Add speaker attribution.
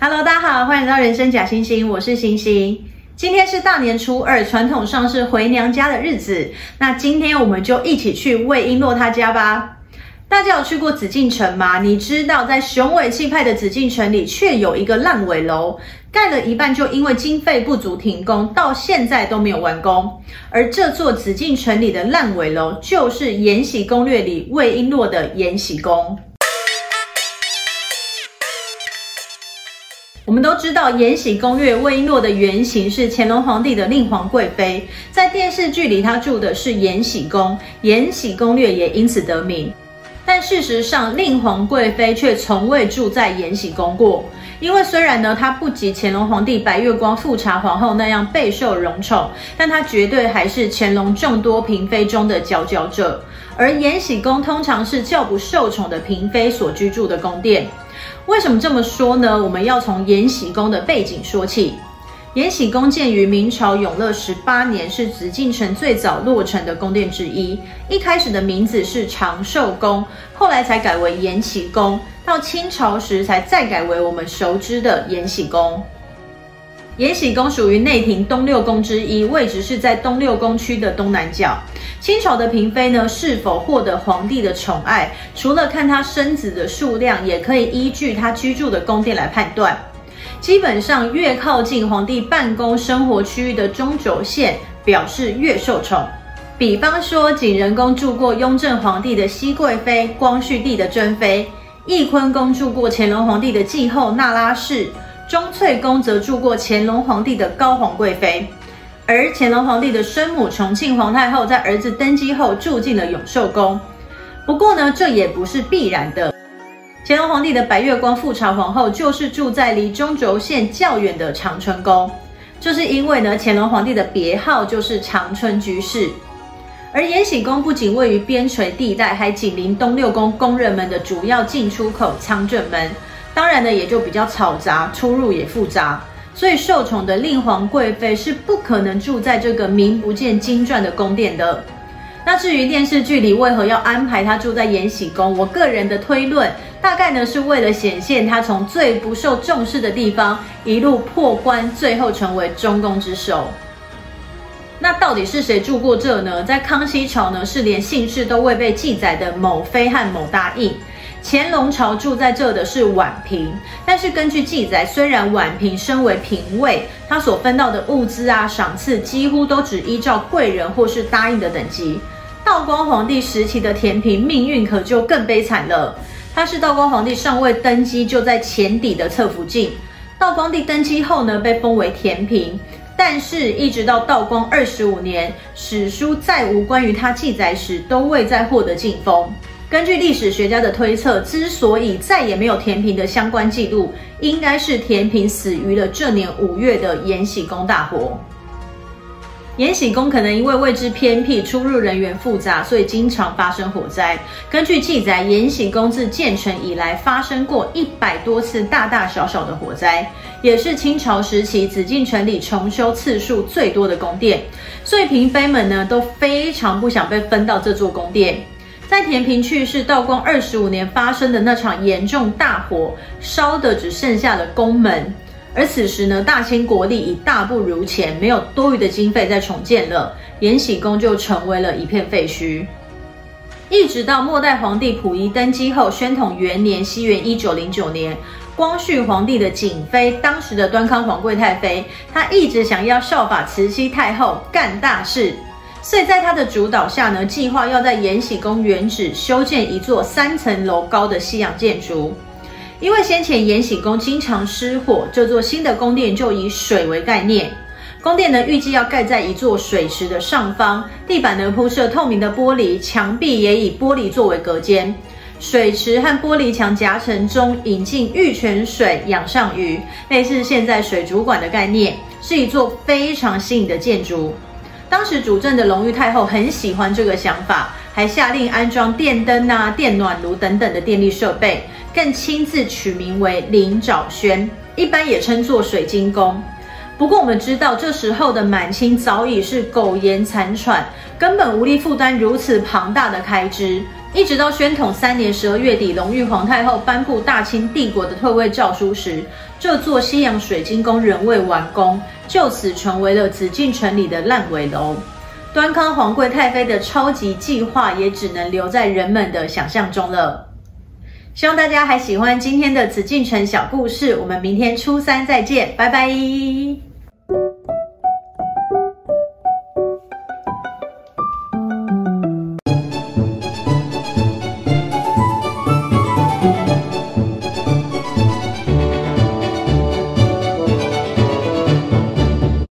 Speaker 1: Hello，大家好，欢迎来到人生假星星，我是星星。今天是大年初二，传统上是回娘家的日子。那今天我们就一起去魏璎珞她家吧。大家有去过紫禁城吗？你知道在雄伟气派的紫禁城里，却有一个烂尾楼，盖了一半就因为经费不足停工，到现在都没有完工。而这座紫禁城里的烂尾楼，就是《延禧攻略》里魏璎珞的延禧宫。我们都知道，《延禧攻略》魏璎珞的原型是乾隆皇帝的令皇贵妃，在电视剧里她住的是延禧宫，《延禧攻略》也因此得名。但事实上，令皇贵妃却从未住在延禧宫过，因为虽然呢，她不及乾隆皇帝白月光富察皇后那样备受荣宠，但她绝对还是乾隆众多嫔妃中的佼佼者。而延禧宫通常是较不受宠的嫔妃所居住的宫殿。为什么这么说呢？我们要从延禧宫的背景说起。延禧宫建于明朝永乐十八年，是紫禁城最早落成的宫殿之一。一开始的名字是长寿宫，后来才改为延禧宫，到清朝时才再改为我们熟知的延禧宫。延禧宫属于内廷东六宫之一，位置是在东六宫区的东南角。清朝的嫔妃呢，是否获得皇帝的宠爱，除了看她生子的数量，也可以依据她居住的宫殿来判断。基本上，越靠近皇帝办公生活区域的中轴线，表示越受宠。比方说，景仁宫住过雍正皇帝的熹贵妃、光绪帝的珍妃；翊坤宫住过乾隆皇帝的继后那拉氏；钟粹宫则住过乾隆皇帝的高皇贵妃。而乾隆皇帝的生母崇庆皇太后在儿子登基后住进了永寿宫。不过呢，这也不是必然的。乾隆皇帝的白月光富察皇后就是住在离中轴线较远的长春宫，就是因为呢，乾隆皇帝的别号就是长春居士。而延禧宫不仅位于边陲地带，还紧邻东六宫宫人们的主要进出口仓正门，当然呢，也就比较嘈杂，出入也复杂。所以受宠的令皇贵妃是不可能住在这个名不见经传的宫殿的。那至于电视剧里为何要安排她住在延禧宫，我个人的推论大概呢是为了显现她从最不受重视的地方一路破关，最后成为中宫之首。那到底是谁住过这呢？在康熙朝呢是连姓氏都未被记载的某妃和某大印。乾隆朝住在这的是婉嫔，但是根据记载，虽然婉嫔身为嫔位，她所分到的物资啊、赏赐几乎都只依照贵人或是答应的等级。道光皇帝时期的嫔嫔命运可就更悲惨了，她是道光皇帝尚未登基就在前底的侧福晋，道光帝登基后呢，被封为田嫔，但是一直到道光二十五年，史书再无关于她记载时，都未再获得晋封。根据历史学家的推测，之所以再也没有田嫔的相关记录，应该是田嫔死于了这年五月的延禧宫大火。延禧宫可能因为位置偏僻、出入人员复杂，所以经常发生火灾。根据记载，延禧宫自建成以来发生过一百多次大大小小的火灾，也是清朝时期紫禁城里重修次数最多的宫殿。所以嫔妃们呢都非常不想被分到这座宫殿。在田嫔去世、道光二十五年发生的那场严重大火，烧的只剩下了宫门。而此时呢，大清国力已大不如前，没有多余的经费再重建了，延禧宫就成为了一片废墟。一直到末代皇帝溥仪登基后，宣统元年（西元一九零九年），光绪皇帝的景妃，当时的端康皇贵太妃，她一直想要效法慈禧太后干大事。所以在他的主导下呢，计划要在延禧宫原址修建一座三层楼高的西洋建筑。因为先前延禧宫经常失火，这座新的宫殿就以水为概念。宫殿呢，预计要盖在一座水池的上方，地板呢铺设透明的玻璃，墙壁也以玻璃作为隔间。水池和玻璃墙夹层中引进玉泉水养上鱼，类似现在水族馆的概念，是一座非常新颖的建筑。当时主政的隆裕太后很喜欢这个想法，还下令安装电灯啊、电暖炉等等的电力设备，更亲自取名为林沼轩，一般也称作水晶宫。不过我们知道，这时候的满清早已是苟延残喘，根本无力负担如此庞大的开支。一直到宣统三年十二月底，隆裕皇太后颁布大清帝国的退位诏书时，这座西洋水晶宫仍未完工，就此成为了紫禁城里的烂尾楼。端康皇贵太妃的超级计划也只能留在人们的想象中了。希望大家还喜欢今天的紫禁城小故事，我们明天初三再见，拜拜。